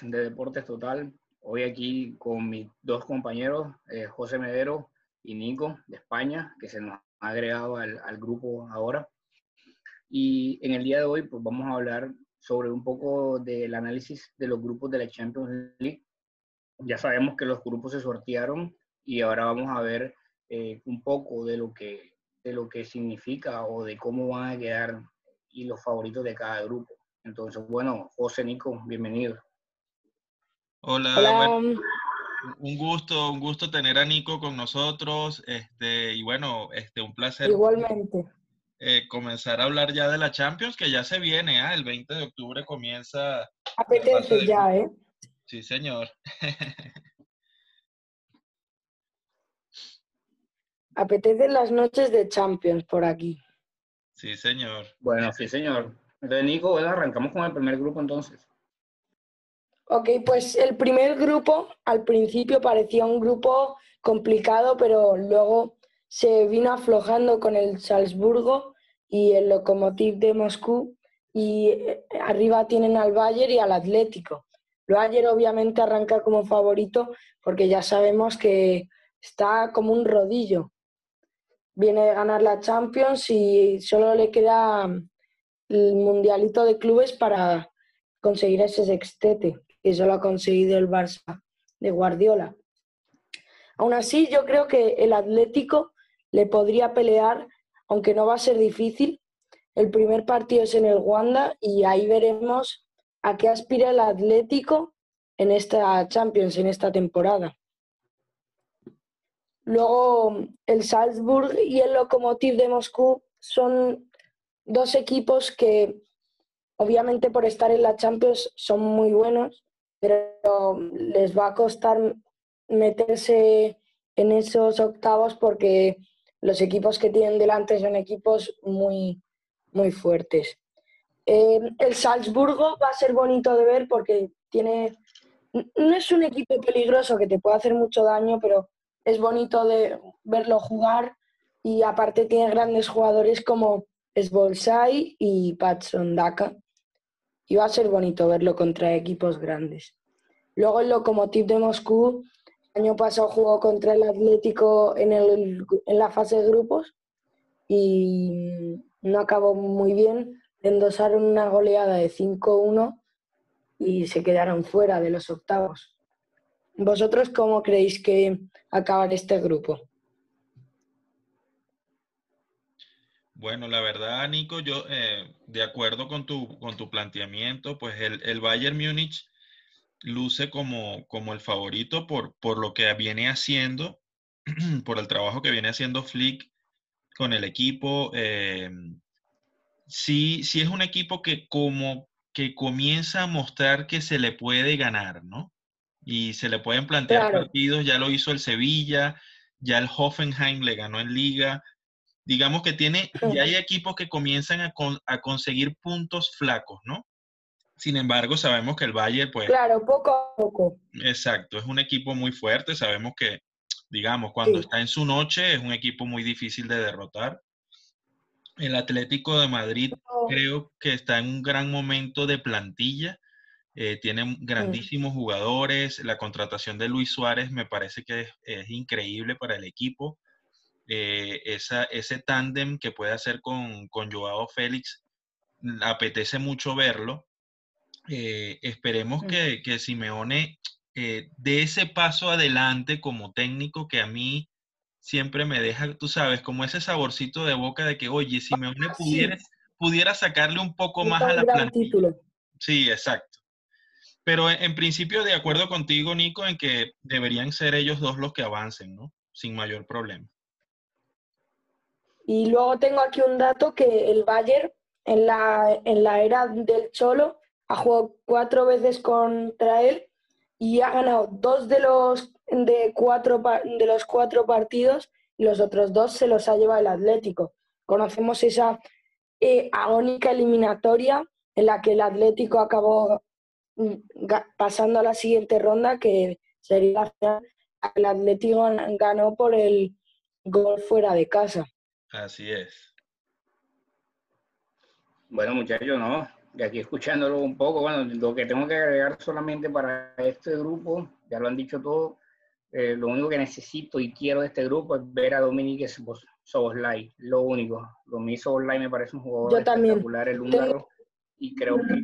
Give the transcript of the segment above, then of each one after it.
de Deportes Total. Hoy aquí con mis dos compañeros, eh, José Medero y Nico de España, que se nos ha agregado al, al, grupo ahora. Y en el día de hoy pues vamos a hablar sobre un poco del análisis de los grupos de la Champions League. Ya sabemos que los grupos se sortearon y ahora vamos a ver eh, un poco de lo, que, de lo que significa o de cómo van a quedar y los favoritos de cada grupo. Entonces, bueno, José Nico, bienvenido. Hola, un gusto, un gusto tener a Nico con nosotros, este, y bueno, este, un placer. Igualmente. Eh, comenzar a hablar ya de la Champions, que ya se viene, ¿ah? el 20 de octubre comienza. Apetece ya, ¿eh? Sí, señor. Apetece las noches de Champions por aquí. Sí, señor. Bueno, sí, señor. Entonces, Nico, arrancamos con el primer grupo entonces. Ok, pues el primer grupo al principio parecía un grupo complicado, pero luego se vino aflojando con el Salzburgo y el Lokomotiv de Moscú y eh, arriba tienen al Bayern y al Atlético. El Bayern obviamente arranca como favorito porque ya sabemos que está como un rodillo. Viene de ganar la Champions y solo le queda el mundialito de clubes para conseguir ese sextete, que eso lo ha conseguido el Barça de Guardiola. Aún así, yo creo que el Atlético le podría pelear, aunque no va a ser difícil. El primer partido es en el Wanda y ahí veremos a qué aspira el Atlético en esta Champions, en esta temporada. Luego, el Salzburg y el Lokomotiv de Moscú son dos equipos que obviamente por estar en la Champions son muy buenos, pero les va a costar meterse en esos octavos porque los equipos que tienen delante son equipos muy, muy fuertes. Eh, el Salzburgo va a ser bonito de ver porque tiene, no es un equipo peligroso que te puede hacer mucho daño, pero es bonito de verlo jugar y aparte tiene grandes jugadores como es Bolsai y Patson Daka. Y va a ser bonito verlo contra equipos grandes. Luego el Lokomotiv de Moscú, el año pasado jugó contra el Atlético en, el, en la fase de grupos y no acabó muy bien. Endosaron una goleada de 5-1 y se quedaron fuera de los octavos. ¿Vosotros cómo creéis que acabar este grupo? Bueno, la verdad, Nico, yo eh, de acuerdo con tu, con tu planteamiento, pues el, el Bayern Múnich luce como, como el favorito por, por lo que viene haciendo, por el trabajo que viene haciendo Flick con el equipo. Eh, sí, sí es un equipo que como que comienza a mostrar que se le puede ganar, ¿no? Y se le pueden plantear partidos, ya lo hizo el Sevilla, ya el Hoffenheim le ganó en liga, digamos que tiene, ya hay equipos que comienzan a, a, conseguir puntos flacos, ¿no? Sin embargo, sabemos que el Bayern, pues... Claro, poco a poco. Exacto, es un equipo muy fuerte, sabemos que, digamos, cuando está en su noche, es un equipo muy difícil de derrotar. El Atlético de Madrid creo que está en un gran momento de plantilla, eh, tiene grandísimos jugadores, la contratación de Luis Suárez me parece que es, es increíble para el equipo. Eh, esa, ese tándem que puede hacer con, con Joao Félix, apetece mucho verlo. Eh, esperemos que, que, Simeone eh, dé ese paso adelante como técnico que a mí siempre me deja, tú sabes, como ese saborcito de boca de que, oye, Simeone pudiera, pudiera sacarle un poco más a la plantilla. Sí, exacto. Pero en, en, principio, de acuerdo contigo, Nico, en que deberían ser ellos dos los que avancen, ¿no? Sin mayor problema. Y luego tengo aquí un dato que el Bayern en la, en la era del Cholo ha jugado cuatro veces contra él y ha ganado dos de los, de cuatro, de los cuatro partidos y los otros dos se los ha llevado el Atlético. Conocemos esa eh, agónica eliminatoria en la que el Atlético acabó mm, pasando a la siguiente ronda, que sería la final. El Atlético ganó por el gol fuera de casa. Así es. Bueno, muchachos, no. y aquí escuchándolo un poco, bueno, lo que tengo que agregar solamente para este grupo, ya lo han dicho todo, eh, lo único que necesito y quiero de este grupo es ver a Dominique Soboslai, lo único. Dominique Soboslai me parece un jugador espectacular, el húngaro, y creo que,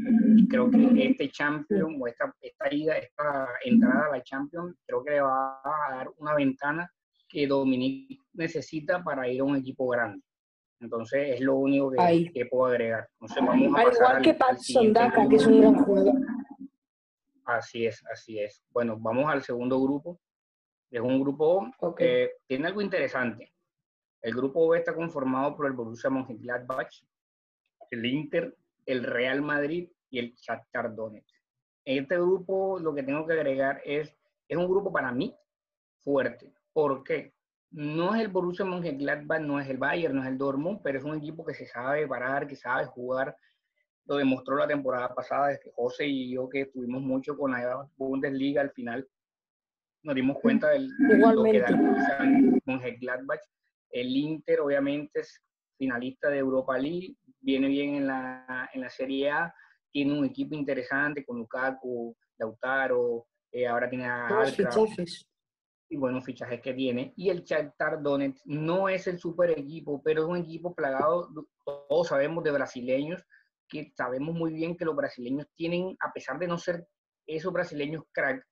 creo que este champion o esta, esta, ida, esta entrada a la champion, creo que le va a dar una ventana que Dominique necesita para ir a un equipo grande. Entonces es lo único que, que puedo agregar. vamos a Al igual que Pat Sondaka, que es un gran jugador. Así es, así es. Bueno, vamos al segundo grupo. Es un grupo que tiene algo interesante. El grupo B está conformado por el Borussia Mönchengladbach, el Inter, el Real Madrid y el Shakhtar Donetsk. En este grupo lo que tengo que agregar es, es un grupo para mí fuerte. ¿Por qué? No es el Borussia Mönchengladbach, no es el Bayern, no es el Dortmund, pero es un equipo que se sabe parar, que sabe jugar. Lo demostró la temporada pasada, desde José y yo que estuvimos mucho con la Bundesliga al final. Nos dimos cuenta del lo que da el Mönchengladbach. El Inter obviamente es finalista de Europa League, viene bien en la, en la Serie A, tiene un equipo interesante con Lukaku, Lautaro, eh, ahora tiene a y buenos fichajes que tiene. Y el Shakhtar Donetsk no es el super equipo, pero es un equipo plagado, todos sabemos, de brasileños, que sabemos muy bien que los brasileños tienen, a pesar de no ser esos brasileños crack,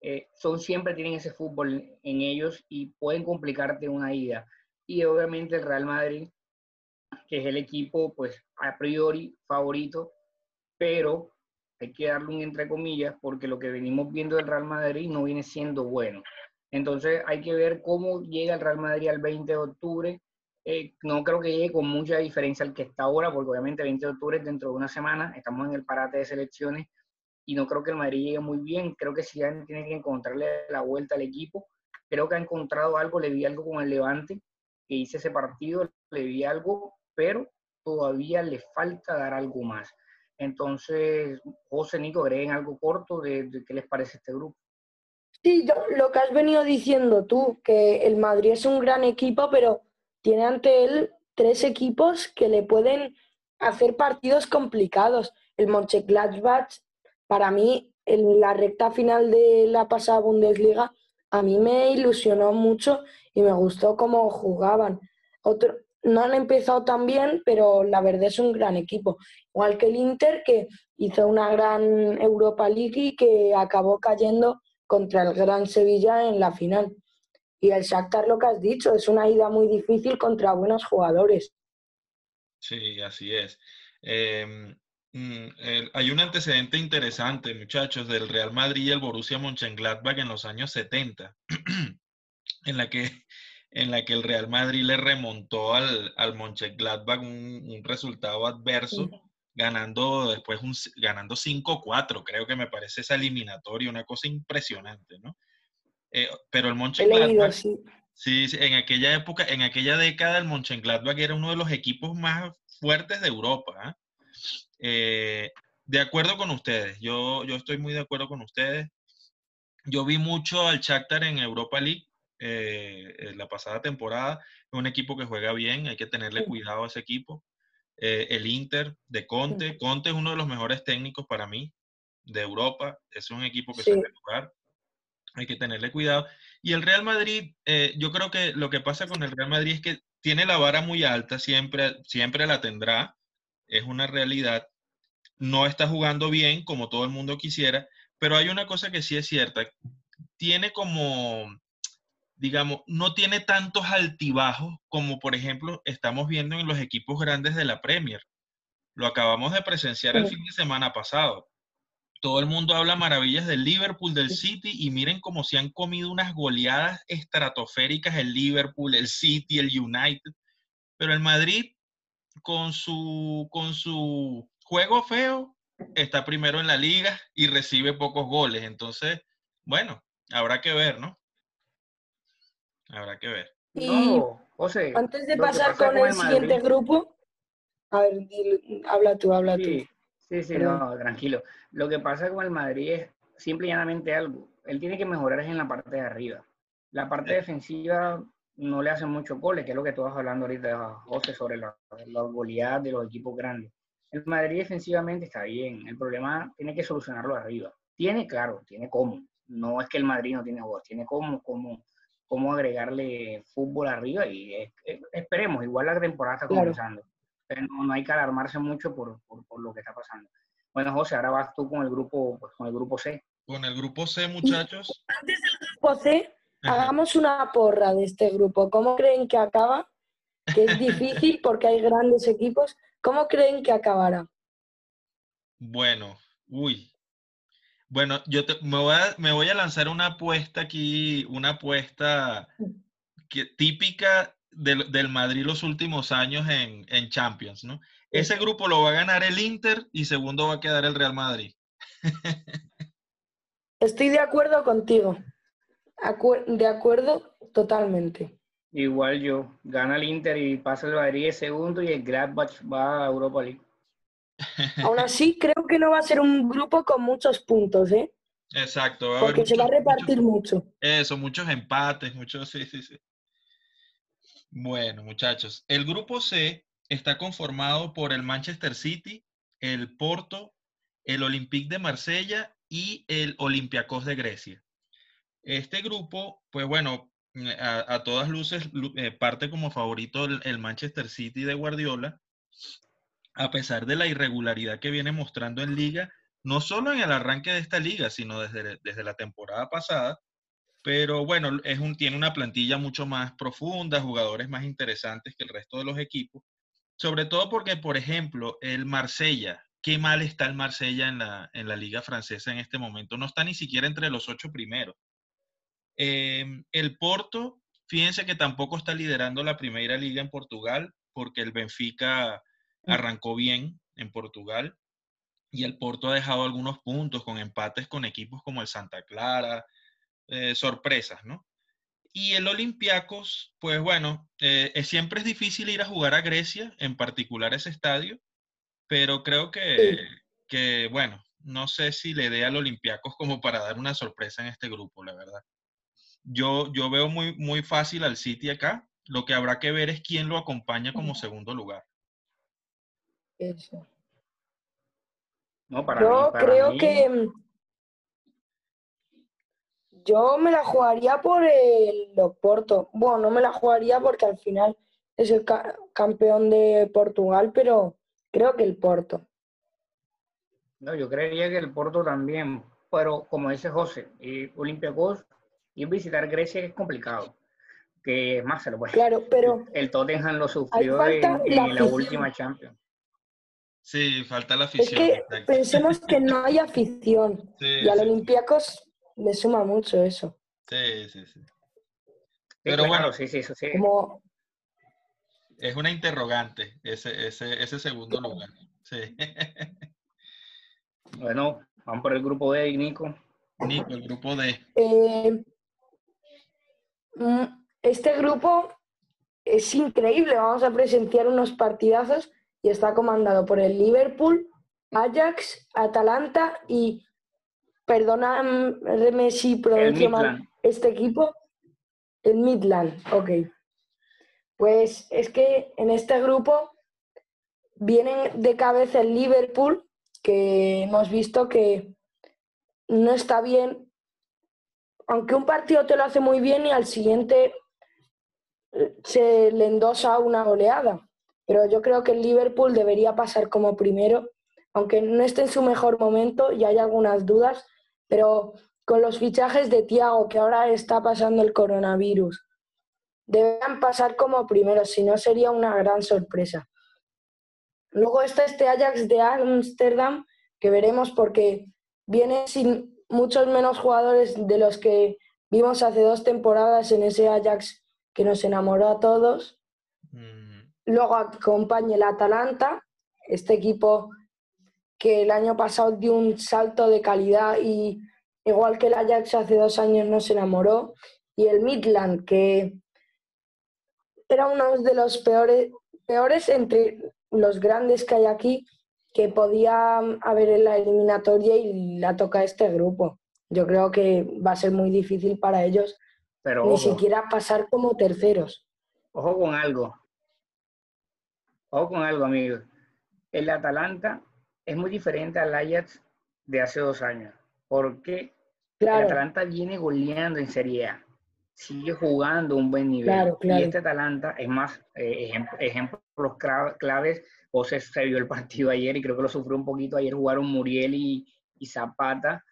eh, son siempre tienen ese fútbol en ellos y pueden complicarte una ida. Y obviamente el Real Madrid, que es el equipo, pues a priori favorito, pero hay que darle un entre comillas porque lo que venimos viendo del Real Madrid no viene siendo bueno. Entonces hay que ver cómo llega el Real Madrid al 20 de octubre. Eh, no creo que llegue con mucha diferencia al que está ahora, porque obviamente el 20 de octubre es dentro de una semana, estamos en el parate de selecciones y no creo que el Madrid llegue muy bien. Creo que si tiene que encontrarle la vuelta al equipo. Creo que ha encontrado algo, le vi algo con el Levante, que hice ese partido, le vi algo, pero todavía le falta dar algo más. Entonces, José Nico, agreguen algo corto de qué les parece este grupo. Sí, lo que has venido diciendo tú, que el Madrid es un gran equipo, pero tiene ante él tres equipos que le pueden hacer partidos complicados. El Mönchengladbach, para mí, en la recta final de la pasada Bundesliga, a mí me ilusionó mucho y me gustó cómo jugaban. Otro, no han empezado tan bien, pero la verdad es un gran equipo. Igual que el Inter, que hizo una gran Europa League y que acabó cayendo contra el Gran Sevilla en la final. Y el Shakhtar, lo que has dicho, es una ida muy difícil contra buenos jugadores. Sí, así es. Em, mm, hay un antecedente interesante, muchachos, del Real Madrid y el Borussia Mönchengladbach en los años 70, en la que en la que el Real Madrid le remontó al, al Mönchengladbach un, resultado adverso ganando después un, ganando 5-4, creo que me parece esa eliminatoria, una cosa impresionante, ¿no? Eh, pero el Mönchengladbach, sí. sí, en aquella época, en aquella década el Mönchengladbach era uno de los equipos más fuertes de Europa. ¿ah? Eh, de acuerdo con ustedes, yo, yo estoy muy de acuerdo con ustedes. Yo vi mucho al Shakhtar en Europa League eh, la pasada temporada. Es un equipo que juega bien, hay que tenerle cuidado a ese equipo. Eh, el Inter de Conte. Conte es uno de los mejores técnicos para mí de Europa. Es un equipo que sabe jugar. Hay que tenerle cuidado. Y el Real Madrid, eh, yo creo que lo que pasa con el Real Madrid es que tiene la vara muy alta, siempre, siempre la tendrá. Es una realidad. No está jugando bien como todo el mundo quisiera, pero hay una cosa que sí es cierta. Tiene como digamos, no tiene tantos altibajos como, por ejemplo, estamos viendo en los equipos grandes de la Premier. Lo acabamos de presenciar el fin de semana pasado. Todo el mundo habla maravillas del Liverpool, del City, y miren cómo se han comido unas goleadas estratosféricas el Liverpool, el City, el United. Pero el Madrid, con su, con su juego feo, está primero en la liga y recibe pocos goles. Entonces, bueno, habrá que ver, ¿no? Habrá que ver. Y antes de pasar con el, siguiente grupo, a ver, habla tú, habla tú. Sí, sí, no, tranquilo. Lo que pasa con el Madrid es simple y llanamente algo. Él tiene que mejorar en la parte de arriba. La parte defensiva no le hace mucho goles, que es lo que tú vas hablando ahorita, José, sobre las la goleadas de los equipos grandes. el Madrid defensivamente está bien. El problema tiene que solucionarlo arriba. Tiene, claro, tiene cómo. No es que el Madrid no tiene jugadores, tiene cómo, cómo, cómo agregarle fútbol arriba y esperemos, igual la temporada está comenzando. Pero no, hay que alarmarse mucho por, por, lo que está pasando. Bueno, José, ahora vas tú con el grupo, pues, con el grupo C. Con el grupo C, muchachos. Antes del grupo C, hagamos una porra de este grupo. ¿Cómo creen que acaba? Que es difícil porque hay grandes equipos. ¿Cómo creen que acabará? Bueno, uy. Bueno, yo me, voy a, me voy a lanzar una apuesta aquí, una apuesta que, típica del, del, Madrid los últimos años en, en Champions, ¿no? Ese grupo lo va a ganar el Inter y segundo va a quedar el Real Madrid. Estoy de acuerdo contigo. de acuerdo totalmente. Igual yo. Gana el Inter y pasa el Madrid segundo y el Gladbach va a Europa League. Aún así, creo que no va a ser un grupo con muchos puntos, ¿eh? Exacto. Porque se va a repartir mucho. Eso, muchos empates, muchos, sí, sí, sí. Bueno, muchachos, el grupo C está conformado por el Manchester City, el Porto, el Olympique de Marsella y el Olympiacos de Grecia. Este grupo, pues bueno, a, todas luces eh, parte como favorito el, Manchester City de Guardiola, a pesar de la irregularidad que viene mostrando en liga, no solo en el arranque de esta liga, sino desde, desde la temporada pasada. Pero bueno, tiene una plantilla mucho más profunda, jugadores más interesantes que el resto de los equipos. Sobre todo porque, por ejemplo, el Marsella, qué mal está el Marsella en la, en la liga francesa en este momento. No está ni siquiera entre los ocho primeros. Em, el Porto, fíjense que tampoco está liderando la primera liga en Portugal, porque el Benfica. Arrancó bien en Portugal y el Porto ha dejado algunos puntos con empates con equipos como el Santa Clara, eh, sorpresas, ¿no? Y el Olympiacos, pues bueno, eh, siempre es difícil ir a jugar a Grecia, en particular ese estadio, pero creo que, que, bueno, no sé si le dé al Olympiacos como para dar una sorpresa en este grupo, la verdad. Yo, yo veo muy, muy fácil al City acá. Lo que habrá que ver es quién lo acompaña como segundo lugar. Eso. No, para yo creo que mm, yo me la jugaría por el Oporto. Bueno, no me la jugaría porque al final es el campeón de Portugal, pero Creo que el Porto. No, yo creería que el Porto también, pero como dice José, y Olympiacos, ir visitar Grecia es complicado. Que más se lo puede. Claro, pero. El Tottenham lo sufrió en, la, última Champions. Sí, falta la afición. Es que pensemos que no hay afición. y al Olympiacos le suma mucho eso. Sí, sí, sí. Pero bueno, sí, sí, eso sí. Como, es una interrogante ese, ese, ese segundo lugar. Sí. Bueno, vamos por el grupo D, Nico. Nico, el grupo D. Eh, mm, este grupo es increíble. Vamos a presenciar unos partidazos y está comandado por el Liverpool, Ajax, Atalanta y, perdóname si pronuncio mal este equipo, el Midland. Ok. Pues es que en este grupo vienen de cabeza el Liverpool, que hemos visto que no está bien, aunque un partido te lo hace muy bien y al siguiente eh, se le endosa una goleada. Pero yo creo que el Liverpool debería pasar como primero, aunque no esté en su mejor momento y hay algunas dudas, pero con los fichajes de Tiago, que ahora está pasando el coronavirus, Deberían pasar como primeros, si no sería una gran sorpresa. Luego está este Ajax de Ámsterdam, que veremos porque viene sin muchos menos jugadores de los que vimos hace dos temporadas en ese Ajax que nos enamoró a todos. Mm. Luego acompaña el Atalanta, este equipo que el año pasado dio un salto de calidad y igual que el Ajax hace dos años nos enamoró. Y el Midland, que era uno de los peores, peores entre los grandes que hay aquí que podía haber en la eliminatoria y la toca este grupo. Yo creo que va a ser muy difícil para ellos Pero, ni siquiera pasar como terceros. Ojo con algo. Ojo con algo, amigo. el Atalanta es muy diferente al Ajax de hace dos años, porque el Atalanta viene goleando en Serie A, sigue jugando un buen nivel. Y este Atalanta es más, eh, ejemplos claves, José se vio el partido ayer y creo que lo sufrió un poquito. Ayer jugaron Muriel y, Zapata.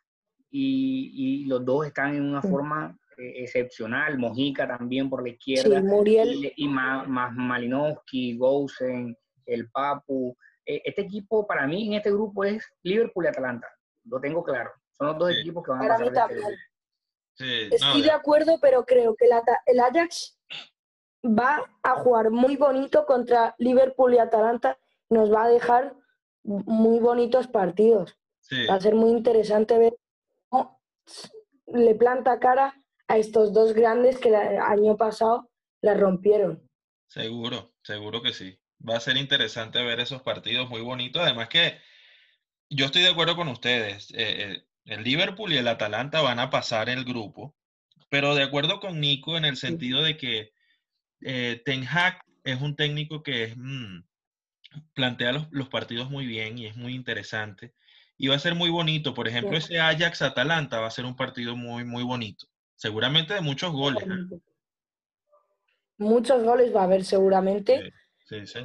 Y, los dos están en una forma excepcional. Mojica también por la izquierda. Muriel. Y, más, más Malinowski, Gousen, el Papu. E, este equipo para mí en este grupo es Liverpool y Atalanta. Lo tengo claro. Son los dos equipos que van a pasar. Para mí este Estoy de acuerdo, pero creo que el Ajax va a jugar muy bonito contra Liverpool y Atalanta. Nos va a dejar muy bonitos partidos. Va a ser muy interesante ver cómo le planta cara a estos dos grandes que el año pasado la rompieron. Seguro, seguro que sí. Va a ser interesante ver esos partidos muy bonitos. Además que yo estoy de acuerdo con ustedes. Eh, eh, el Liverpool y el Atalanta van a pasar el grupo, pero de acuerdo con Nico en el sentido de que eh, Ten Hag es un técnico que mm, plantea los, partidos muy bien y es muy interesante. Y va a ser muy bonito. Por ejemplo, ese Ajax-Atalanta va a ser un partido muy, muy bonito. Seguramente de muchos goles. Muchos goles va a haber seguramente.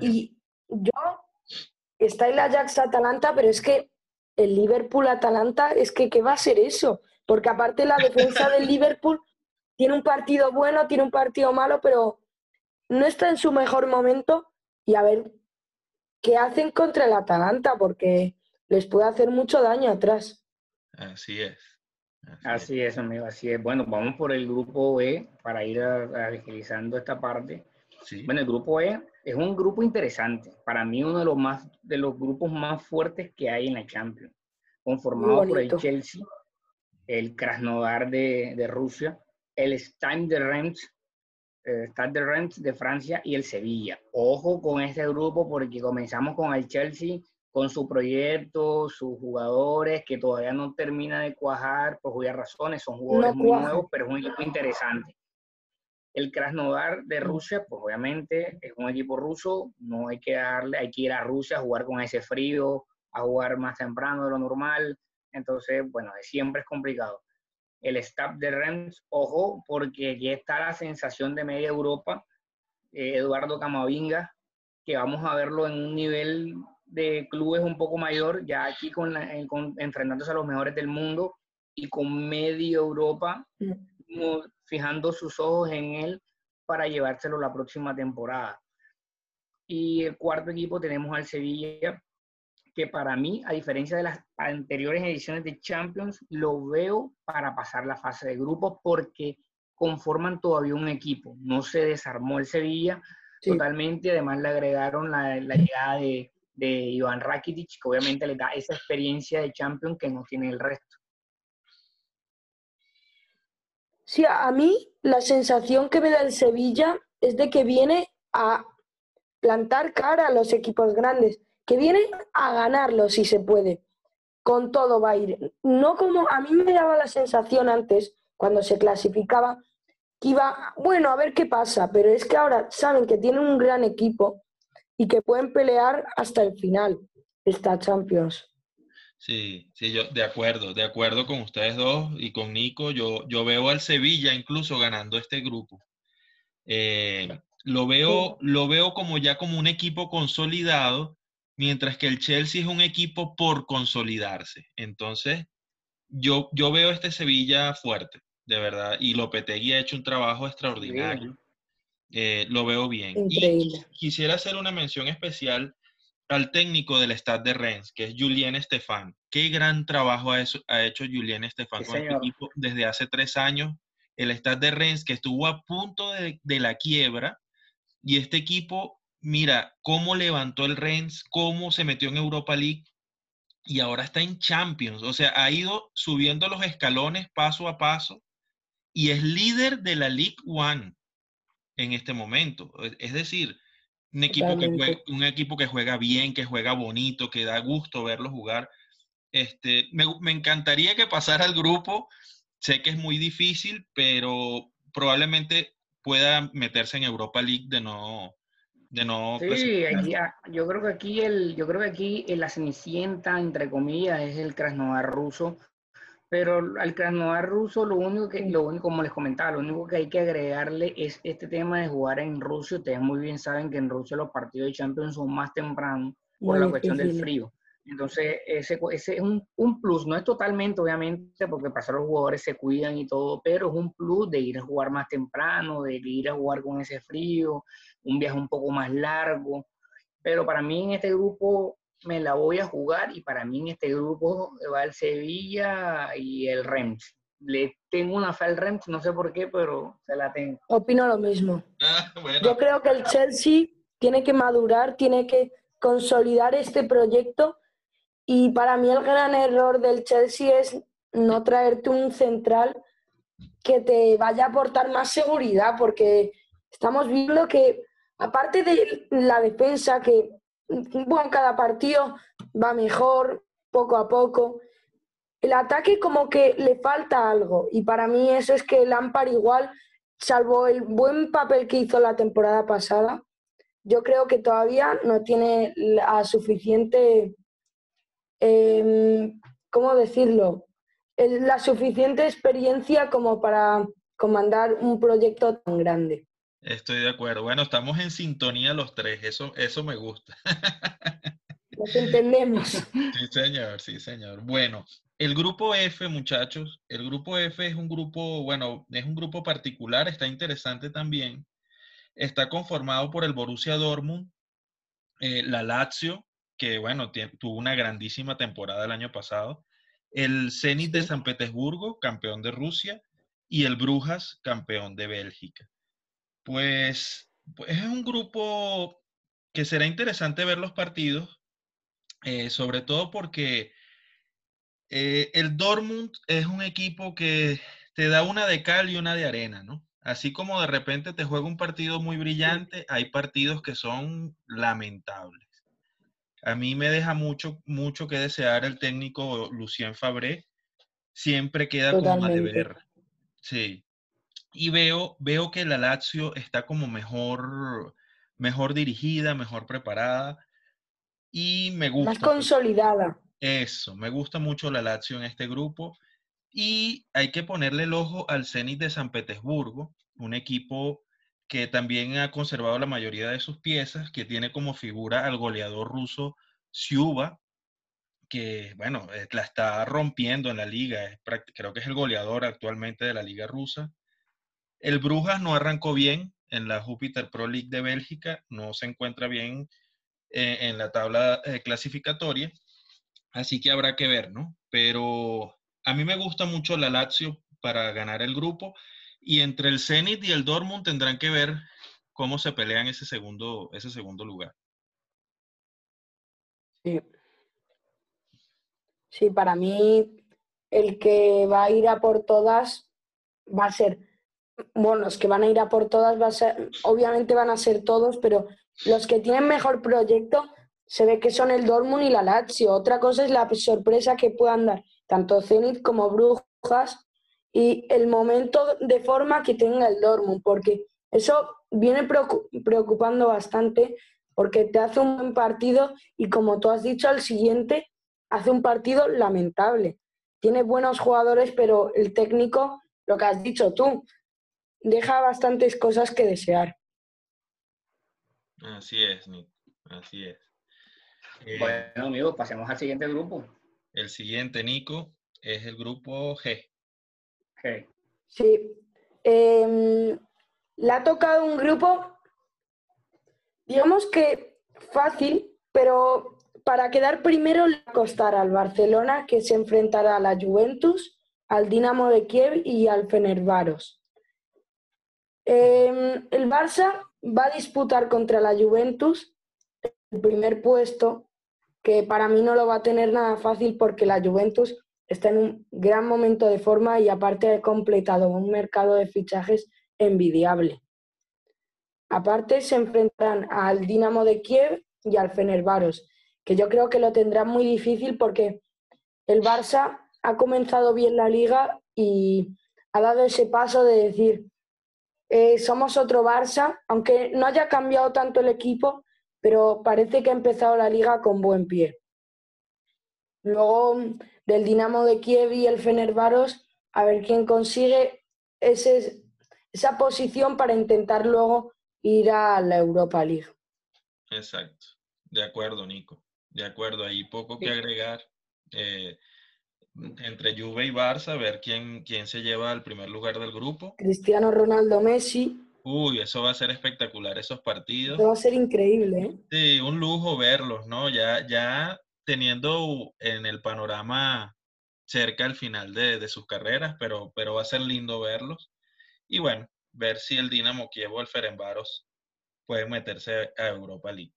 Y yo, está el Ajax-Atalanta, pero es que el Liverpool-Atalanta, es que ¿qué va a ser eso? Porque aparte la defensa del Liverpool tiene un partido bueno, tiene un partido malo, pero no está en su mejor momento y a ver qué hacen contra el Atalanta, porque les puede hacer mucho daño atrás. Así es. Así, es. amigo, así es. Bueno, vamos por el grupo E para ir agilizando esta parte. Bueno, el grupo E es un grupo interesante. Para mí, uno de los, más, de los grupos más fuertes que hay en la Champions. Conformado por el Chelsea, el Krasnodar de, de Rusia, el Stade de Reims, el Stade de Reims de Francia y el Sevilla. Ojo con este grupo porque comenzamos con el Chelsea con su proyecto, sus jugadores que todavía no termina de cuajar por varias razones, son jugadores muy nuevos, pero es un equipo interesante. El Krasnodar de Rusia, pues obviamente es un equipo ruso, no hay que darle, hay que ir a Rusia a jugar con ese frío, a jugar más temprano de lo normal, entonces, bueno, siempre es complicado. El staff de Rennes, ojo, porque aquí está la sensación de media Europa, eh, Eduardo Camavinga, que vamos a verlo en un nivel de clubes un poco mayor, ya aquí con, enfrentándose a los mejores del mundo y con medio Europa mm. fijando sus ojos en él para llevárselo la próxima temporada. Y el cuarto equipo tenemos al Sevilla, que para mí, a diferencia de las anteriores ediciones de Champions, lo veo para pasar la fase de grupos porque conforman todavía un equipo. No se desarmó el Sevilla totalmente, además le agregaron la llegada de de Iván Rakitic, que obviamente le da esa experiencia de champion que no tiene el resto. Sí, a mí la sensación que me da el Sevilla es de que viene a plantar cara a los equipos grandes, que viene a ganarlo si se puede. Con todo va a ir. No como a mí me daba la sensación antes, cuando se clasificaba, que iba, bueno, a ver qué pasa, pero es que ahora saben que tienen un gran equipo y que pueden pelear hasta el final esta Champions. Sí, sí, yo de acuerdo, de acuerdo con ustedes dos y con Nico. Yo, yo veo al Sevilla incluso ganando este grupo. Eh, lo, veo, lo veo como ya como un equipo consolidado, mientras que el Chelsea es un equipo por consolidarse. Entonces, yo, yo veo este Sevilla fuerte, de verdad, y Lopetegui ha hecho un trabajo extraordinario. Eh, lo veo bien. Y quisiera hacer una mención especial al técnico del Stade de Rennes, que es Julien Estefan. Qué gran trabajo ha, hecho Julien Estefan con el equipo desde hace tres años. El Stade de Rennes, que estuvo a punto de, de la quiebra, y este equipo, mira cómo levantó el Rennes, cómo se metió en Europa League y ahora está en Champions. O sea, ha ido subiendo los escalones paso a paso y es líder de la League One en este momento. Es decir, un equipo, que juega, un equipo que juega bien, que juega bonito, que da gusto verlo jugar. Este, me, me encantaría que pasara el grupo. Sé que es muy difícil, pero probablemente pueda meterse en Europa League de no, de no sí, yo creo que aquí el, yo creo que aquí la cenicienta, entre comillas, es el Krasnodar ruso, pero al Krasnodar ruso lo único que, lo único, como les comentaba, lo único que hay que agregarle es este tema de jugar en Rusia. Ustedes muy bien saben que en Rusia los partidos de Champions son más tempranos por la cuestión del frío. Entonces, ese, ese es un, un, plus, no es totalmente, obviamente, porque pasar los jugadores se cuidan y todo, pero es un plus de ir a jugar más temprano, de ir a jugar con ese frío, un viaje un poco más largo. Pero para mí en este grupo me la voy a jugar y para mí en este grupo va el Sevilla y el Rems. Le tengo una fe al Rems, no sé por qué, pero se la tengo. Opino lo mismo. Ah, Yo creo que el Chelsea tiene que madurar, tiene que consolidar este proyecto y para mí el gran error del Chelsea es no traerte un central que te vaya a aportar más seguridad, porque estamos viendo que aparte de la defensa, que bueno, cada partido va mejor, poco a poco, el ataque como que le falta algo. Y para mí eso es que Lampard igual, salvo el buen papel que hizo la temporada pasada, yo creo que todavía no tiene la suficiente Em, ¿cómo decirlo? La suficiente experiencia como para comandar un proyecto tan grande. Estoy de acuerdo. Bueno, estamos en sintonía los tres, eso, eso me gusta. Nos entendemos. Sí, señor, sí, señor. Bueno, el grupo F, muchachos, el grupo F es un grupo, bueno, es un grupo particular, está interesante también. Está conformado por el Borussia Dortmund, eh, la Lazio, que bueno, tuvo una grandísima temporada el año pasado, el Zenit de San Petersburgo, campeón de Rusia, y el Brujas, campeón de Bélgica. Pues, pues es un grupo que será interesante ver los partidos, eh, sobre todo porque eh, el Dortmund es un equipo que te da una de cal y una de arena, ¿no? Así como de repente te juega un partido muy brillante, hay partidos que son lamentables. A mí me deja mucho, mucho que desear el técnico Lucien Fabré. Siempre queda como a deber. Sí. Y veo, veo que la Lazio está como mejor, mejor dirigida, mejor preparada. Y me gusta. Más consolidada. Eso, me gusta mucho la Lazio en este grupo. Y hay que ponerle el ojo al Zenit de San Petersburgo, un equipo que también ha conservado la mayoría de sus piezas, que tiene como figura al goleador ruso Siuba, que, bueno, eh, la está rompiendo en la liga, creo que es el goleador actualmente de la liga rusa. El Brujas no arrancó bien en la Jupiter Pro League de Bélgica, no se encuentra bien eh, en la tabla eh, clasificatoria, así que habrá que ver, ¿no? Pero a mí me gusta mucho la Lazio para ganar el grupo y entre el Zenit y el Dortmund tendrán que ver cómo se pelean ese segundo, ese segundo lugar. Sí. Sí, para mí el que va a ir a por todas va a ser, bueno, los que van a ir a por todas va a ser, obviamente van a ser todos, pero los que tienen mejor proyecto se ve que son el Dortmund y la Lazio. Otra cosa es la sorpresa que puedan dar tanto Zenit como Brujas y el momento de forma que tenga el Dortmund, porque eso viene preocupando bastante porque te hace un buen partido y como tú has dicho, al siguiente hace un partido lamentable. Tiene buenos jugadores, pero el técnico, lo que has dicho tú, deja bastantes cosas que desear. Así es, Nick. Así es. Eh, bueno, amigos, pasemos al siguiente grupo. El siguiente, Nico, es el grupo G. Sí. Em, le ha tocado un grupo, digamos que fácil, pero para quedar primero le va a costar al Barcelona, que se enfrentará a la Juventus, al Dinamo de Kiev y al Fenervaros. Em, el Barça va a disputar contra la Juventus el primer puesto, que para mí no lo va a tener nada fácil porque la Juventus está en un gran momento de forma y aparte ha completado un mercado de fichajes envidiable. Aparte se enfrentan al Dinamo de Kiev y al Fenervaros, que yo creo que lo tendrán muy difícil porque el Barça ha comenzado bien la liga y ha dado ese paso de decir, eh, somos otro Barça, aunque no haya cambiado tanto el equipo, pero parece que ha empezado la liga con buen pie. Luego del Dinamo de Kiev y el Fenerbahce, a ver quién consigue ese, esa posición para intentar luego ir a la Europa League. Exacto, de acuerdo, Nico. De acuerdo, ahí poco que agregar. Eh, entre Juve y Barça, ver quién, quién se lleva al primer lugar del grupo. Cristiano Ronaldo Messi. Uy, eso va a ser espectacular, esos partidos. va a ser increíble, ¿eh? Sí, un lujo verlos, ¿no? Ya, ya teniendo en el panorama cerca al final de, sus carreras, pero, pero va a ser lindo verlos. Y bueno, ver si el Dinamo Kiev o el Ferenbaros puede meterse a Europa League.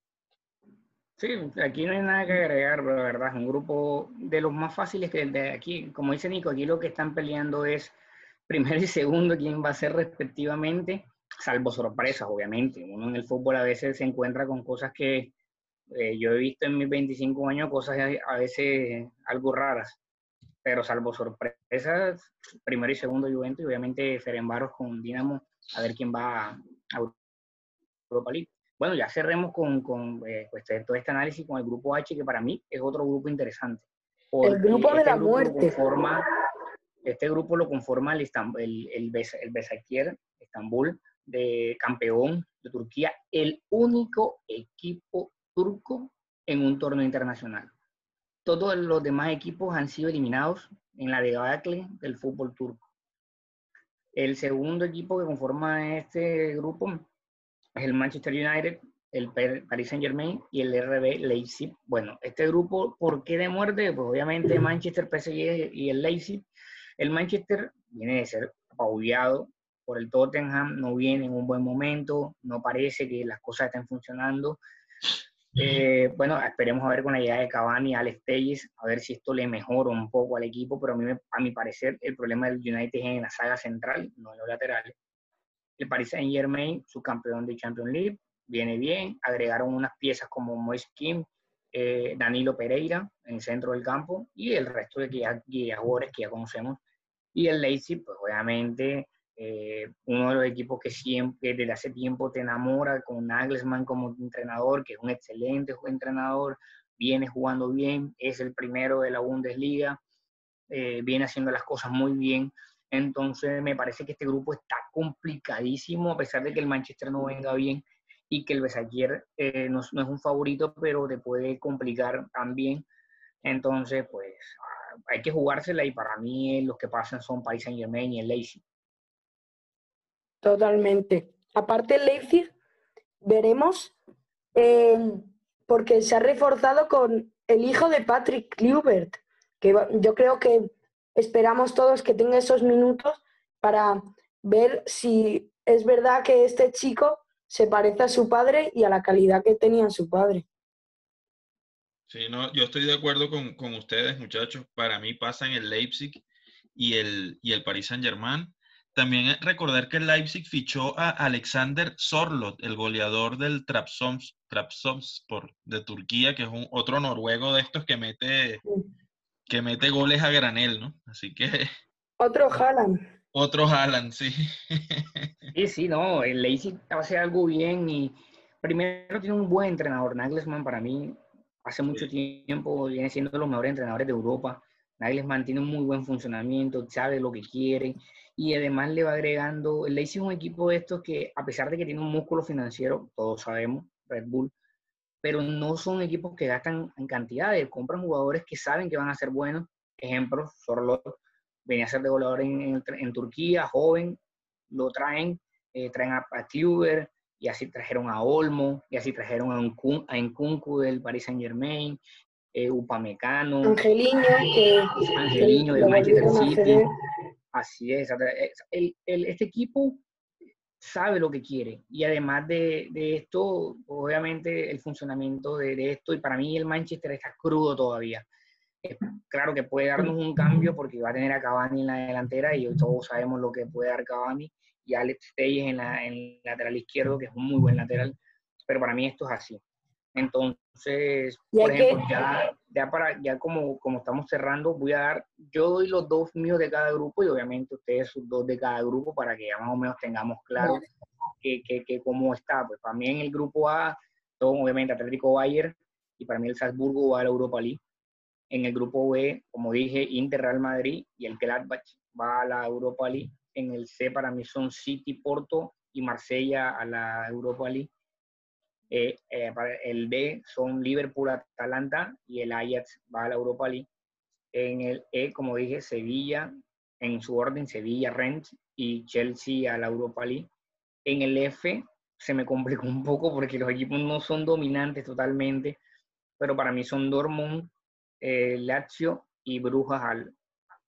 Sí, aquí no hay nada que agregar, pero la verdad es un grupo de los más fáciles que de aquí. Como dice Nico, aquí lo que están peleando es primero y segundo quién va a ser respectivamente, salvo sorpresas, obviamente. Uno en el fútbol a veces se encuentra con cosas que eh, yo he visto en mis 25 años, cosas a veces algo raras, pero salvo sorpresas, primero y segundo Juventus y obviamente Ferenbaros con Dinamo, a ver quién va a Europa League. Bueno, ya cerremos con, con eh, pues, todo este análisis con el grupo H, que para mí es otro grupo interesante. El grupo de este la muerte. este grupo lo conforma el, Istanbul, el, el, el Besakier, Estambul, de campeón de Turquía, el único equipo turco en un torneo internacional. Todos los demás equipos han sido eliminados en la debacle del fútbol turco. El segundo equipo que conforma este grupo es el Manchester United, el Paris Saint Germain y el RB Leipzig. Bueno, este grupo, ¿por qué de muerte? Pues obviamente Manchester, PSG y el Leipzig. El Manchester viene de ser apabullado por el Tottenham, no viene en un buen momento, no parece que las cosas estén funcionando. Eh, bueno, esperemos a ver con la llegada de Cavani Alex Telles, a ver si esto le mejora un poco al equipo, pero a, mí, a mi parecer el problema del United es en la saga central, no en los laterales. El Paris Saint Germain, su campeón de Champions League, viene bien. Agregaron unas piezas como Moise Kim, eh, Danilo Pereira en el centro del campo y el resto de jugadores que ya conocemos. Y el Leipzig, pues obviamente, eh, uno de los equipos que siempre, desde hace tiempo te enamora, con Nagelsmann como entrenador, que es un excelente entrenador, viene jugando bien, es el primero de la Bundesliga, eh, viene haciendo las cosas muy bien. Entonces me parece que este grupo está complicadísimo, a pesar de que el Manchester no venga bien y que el Besaquier eh, no, es un favorito, pero te puede complicar también. Entonces, pues ah, hay que jugársela y para mí los que pasan son Paris Saint Germain y el Leipzig. Totalmente. Aparte el Leipzig, veremos, eh, porque se ha reforzado con el hijo de Patrick Kluivert, que yo creo que esperamos todos que tenga esos minutos para ver si es verdad que este chico se parece a su padre y a la calidad que tenía su padre. Sí, no, yo estoy de acuerdo con, ustedes, muchachos. Para mí pasan el Leipzig y el, y el Paris Saint-Germain. También recordar que el Leipzig fichó a Alexander Sorlot, el goleador del Trabzonspor de Turquía, que es un otro noruego de estos que mete que mete goles a granel, ¿no? Así que... Otro Haaland. Otro Haaland, sí. Sí, sí, no, el Leipzig va a hacer algo bien y primero tiene un buen entrenador. Nagelsmann para mí hace mucho tiempo viene siendo de los mejores entrenadores de Europa. Nagelsmann tiene un muy buen funcionamiento, sabe lo que quiere y además le va agregando, el Leipzig es un equipo de estos que a pesar de que tiene un músculo financiero, todos sabemos, Red Bull, pero no son equipos que gastan en cantidades, compran jugadores que saben que van a ser buenos. Ejemplo, Sorlot venía a ser de goleador en, en, Turquía, joven, lo traen, eh, traen a, a Kluber, y así trajeron a Olmo, y así trajeron a, un, a Nkunku del Paris Saint Germain, eh, Upamecano, Angelino, que, Angelino del Manchester City. Así es, el, el, este equipo sabe lo que quiere. Y además de, esto, obviamente el funcionamiento de, esto, y para mí el Manchester está crudo todavía. claro que puede darnos un cambio porque va a tener a Cavani en la delantera y todos sabemos lo que puede dar Cavani y Alex Telles en, la, en el lateral izquierdo, que es un muy buen lateral, pero para mí esto es así. Entonces, por ejemplo, ya, ya, para, ya como, como estamos cerrando, voy a dar yo doy los dos míos de cada grupo y obviamente ustedes sus dos de cada grupo para que ya más o menos tengamos claro que, que, cómo está. Pues para mí en el grupo A, todo obviamente Atlético Bayern y para mí el Salzburgo va a la Europa League. En el grupo B, como dije, Inter Real Madrid y el Gladbach va a la Europa League. En el C para mí son City, Porto y Marsella a la Europa League. Eh, eh, el D son Liverpool, Atalanta y el Ajax va a la Europa League. En el E, como dije, Sevilla, en su orden, Sevilla, Rennes y Chelsea a la Europa League. En el F se me complicó un poco porque los equipos no son dominantes totalmente, pero para mí son Dortmund, eh, Lazio y Brujas al,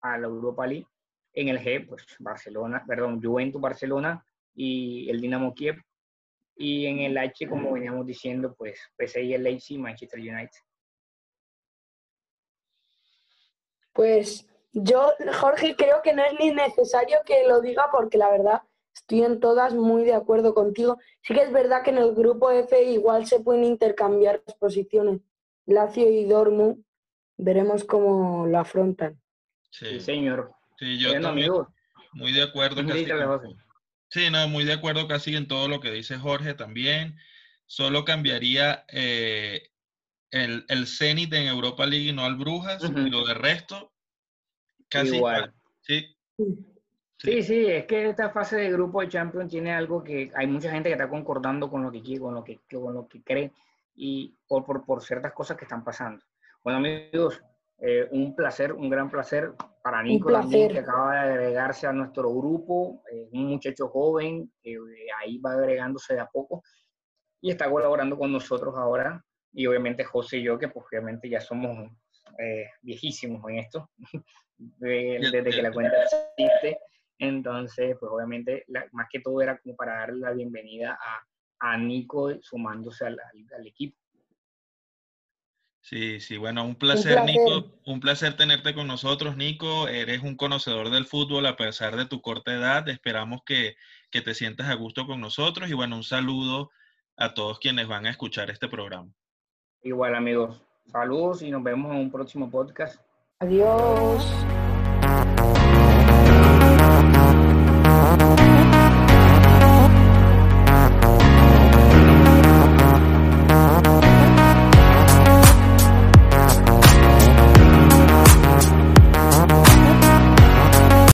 a la Europa League. En el G, pues Barcelona, perdón, Juventus, Barcelona y el Dinamo Kiev y en el H, como veníamos diciendo, pues PSG, Leipzig, Manchester United. Pues yo, Jorge, creo que no es ni necesario que lo diga porque la verdad estoy en todas muy de acuerdo contigo. Sí que es verdad que en el grupo F igual se pueden intercambiar las posiciones. Lazio y Dortmund, veremos cómo lo afrontan. Sí, señor. Sí, yo también, muy de acuerdo. Sí, no, muy de acuerdo casi en todo lo que dice Jorge también. Solo cambiaría eh, el, el Zenit en Europa League y no al Brujas, y lo de resto, casi igual. Sí. sí. Sí, es que esta fase de grupo de Champions tiene algo que hay mucha gente que está concordando con lo que quiere, con lo que, con lo que cree y por, por, por ciertas cosas que están pasando. Bueno, amigos, eh, un placer, un gran placer para Nico también, que acaba de agregarse a nuestro grupo, eh, un muchacho joven que eh, ahí va agregándose de a poco y está colaborando con nosotros ahora. Y obviamente José y yo, que pues obviamente ya somos viejísimos en esto, desde que la cuenta existe. Entonces, pues obviamente, más que todo era como para darle la bienvenida a, a Nico sumándose al equipo. Sí, sí, bueno, un placer, Nico. Un placer tenerte con nosotros, Nico. Eres un conocedor del fútbol a pesar de tu corta edad. Esperamos que, que te sientas a gusto con nosotros y bueno, un saludo a todos quienes van a escuchar este programa. Igual, amigos. Saludos y nos vemos en un próximo podcast. Adiós.